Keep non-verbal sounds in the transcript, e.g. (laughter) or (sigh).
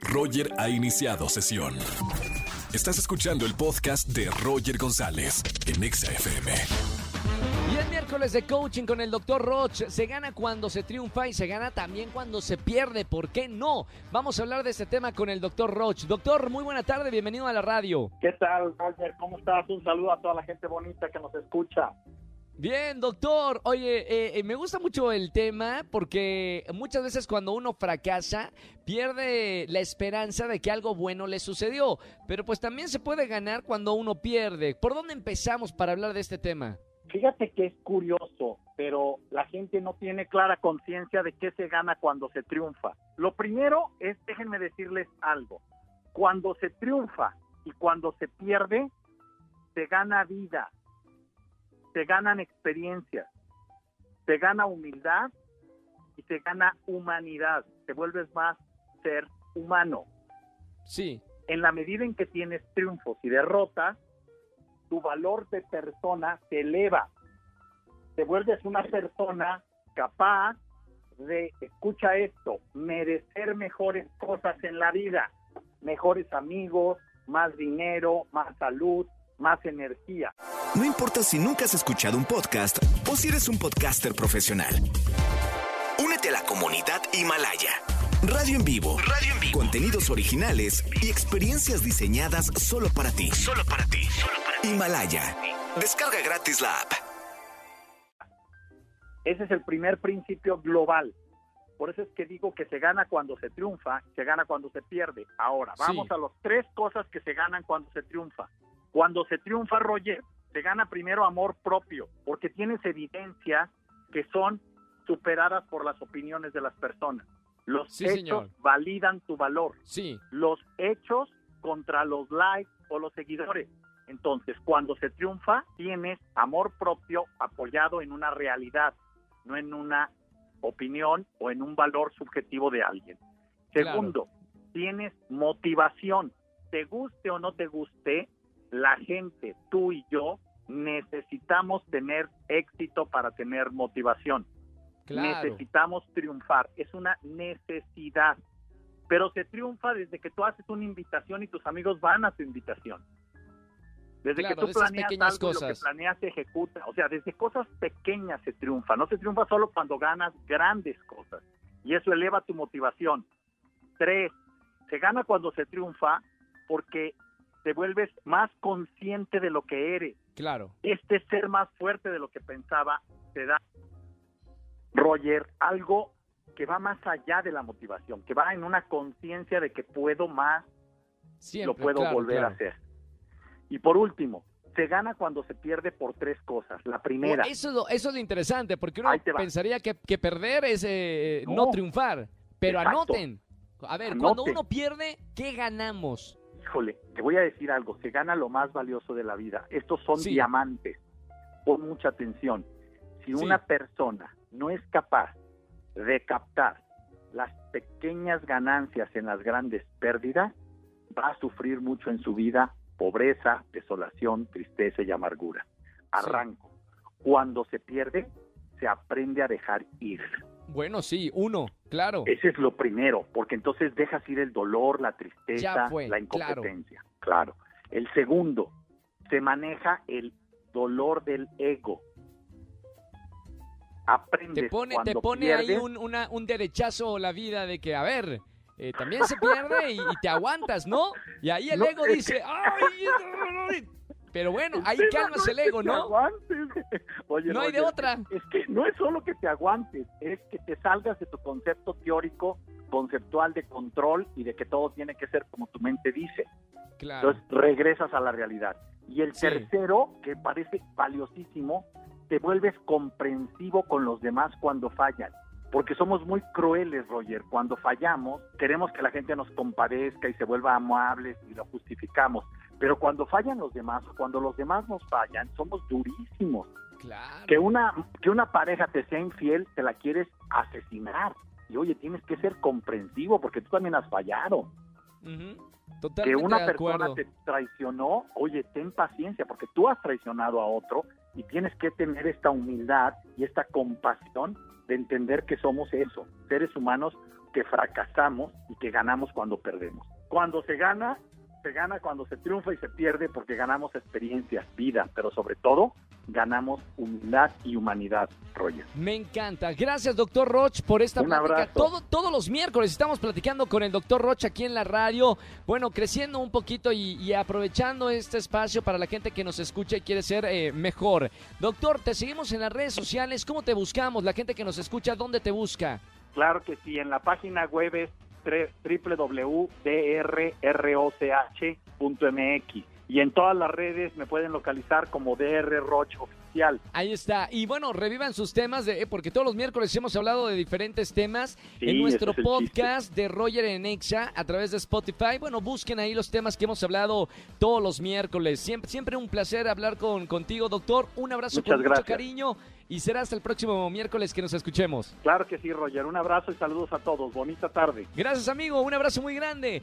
Roger ha iniciado sesión. Estás escuchando el podcast de Roger González en Exa FM. Y el miércoles de coaching con el doctor Roch. Se gana cuando se triunfa y se gana también cuando se pierde. ¿Por qué no? Vamos a hablar de este tema con el doctor Roch. Doctor, muy buena tarde, bienvenido a la radio. ¿Qué tal, Roger? ¿Cómo estás? Un saludo a toda la gente bonita que nos escucha. Bien, doctor. Oye, eh, eh, me gusta mucho el tema porque muchas veces cuando uno fracasa pierde la esperanza de que algo bueno le sucedió. Pero pues también se puede ganar cuando uno pierde. ¿Por dónde empezamos para hablar de este tema? Fíjate que es curioso, pero la gente no tiene clara conciencia de qué se gana cuando se triunfa. Lo primero es, déjenme decirles algo, cuando se triunfa y cuando se pierde, se gana vida, se ganan experiencias, se gana humildad y se gana humanidad, te vuelves más ser humano. Sí. En la medida en que tienes triunfos y derrotas, tu valor de persona se eleva. Te vuelves una persona capaz de, escucha esto, merecer mejores cosas en la vida, mejores amigos, más dinero, más salud, más energía. No importa si nunca has escuchado un podcast o si eres un podcaster profesional. Únete a la comunidad Himalaya. Radio en vivo. Radio en vivo. Contenidos originales y experiencias diseñadas solo para ti. Solo para ti. Himalaya. Descarga gratis la app. Ese es el primer principio global. Por eso es que digo que se gana cuando se triunfa, se gana cuando se pierde. Ahora, vamos Sí. a las tres cosas que se ganan cuando se triunfa. Cuando se triunfa, Roger, se gana primero amor propio, porque tienes evidencias que son superadas por las opiniones de las personas. Los Sí, hechos señor. validan tu valor. Sí. Los hechos contra los likes o los seguidores. Entonces, cuando se triunfa, tienes amor propio apoyado en una realidad, no en una opinión o en un valor subjetivo de alguien. Claro. Segundo, tienes motivación. Te guste o no te guste, la gente, tú y yo, necesitamos tener éxito para tener motivación. Claro. Necesitamos triunfar. Es una necesidad. Pero se triunfa desde que tú haces una invitación y tus amigos van a tu invitación. Desde Claro, que tú planeas algo y lo que cosas. planeas se ejecuta. O sea, desde cosas pequeñas se triunfa. No se triunfa solo cuando ganas grandes cosas. Y eso eleva tu motivación. Tres, se gana cuando se triunfa porque te vuelves más consciente de lo que eres Claro. este ser más fuerte de lo que pensaba te da, Roger, algo que va más allá de la motivación, que va en una conciencia de que puedo más, Siempre. lo puedo claro, volver claro. a hacer. Y por último, se gana cuando se pierde por tres cosas. La primera, Eso es, lo, eso es lo interesante, porque uno pensaría que, que perder es eh, no. No. triunfar. Pero Exacto. anoten. A ver, cuando uno pierde, ¿qué ganamos? Híjole, te voy a decir algo, se gana lo más valioso de la vida. Estos son Sí. diamantes. Pon mucha atención. Si Sí. una persona no es capaz de captar las pequeñas ganancias en las grandes pérdidas, va a sufrir mucho en su vida pobreza, desolación, tristeza y amargura. Arranco. Cuando se pierde, aprende a dejar ir. Bueno, sí, uno, claro. Ese es lo primero, porque entonces dejas ir el dolor, la tristeza, fue, la incompetencia. Claro. El segundo, se maneja el dolor del ego. Aprendes Te pone, te cuando pone ahí un, una- un derechazo la vida de que, a ver, eh, también se pierde y, y te aguantas, ¿no? Y ahí el No, ego dice, ¡ay! ay". Pero bueno, ahí calmas el ego, te ¿no? aguantes. (laughs) Oye, No hay de otra. Es que no es solo que te aguantes, es que te salgas de tu concepto teórico, conceptual de control y de que todo tiene que ser como tu mente dice. Claro. Entonces regresas a la realidad. Y el Sí. tercero, que parece valiosísimo, te vuelves comprensivo con los demás cuando fallan. Porque somos muy crueles, Roger. Cuando fallamos, queremos que la gente nos compadezca y se vuelva amables y lo justificamos. Pero cuando fallan los demás, cuando los demás nos fallan, somos durísimos. Claro. Que una, que una pareja te sea infiel, te la quieres asesinar. Y oye, tienes que ser comprensivo porque tú también has fallado Ujú. que Totalmente una de persona te traicionó, oye, ten paciencia, porque tú has traicionado a otro y tienes que tener esta humildad y esta compasión de entender que somos eso, seres humanos que fracasamos y que ganamos cuando perdemos. Cuando se gana, se gana cuando se triunfa y se pierde porque ganamos experiencias, vida, pero sobre todo ganamos humildad y humanidad, Roger. Me encanta. Gracias, doctor Roch, por esta Un plática. abrazo. Todo, todos los miércoles estamos platicando con el doctor Roch aquí en la radio. Bueno, creciendo un poquito y, y aprovechando este espacio para la gente que nos escucha y quiere ser eh, mejor. Doctor, te seguimos en las redes sociales. ¿Cómo te buscamos? La gente que nos escucha, ¿dónde te busca? Claro que sí, en la página web es www.drroch.mx y en todas las redes me pueden localizar como DR Roch Oficial. Ahí está. Y bueno, revivan sus temas, de, eh, porque todos los miércoles hemos hablado de diferentes temas Sí, en nuestro es podcast de Roger en Exa a través de Spotify. Bueno, busquen ahí los temas que hemos hablado todos los miércoles. Siempre, siempre un placer hablar con, contigo, doctor. Un abrazo Muchas con mucho gracias. cariño y será hasta el próximo miércoles que nos escuchemos. Claro que sí, Roger. Un abrazo y saludos a todos. Bonita tarde. Gracias, amigo. Un abrazo muy grande.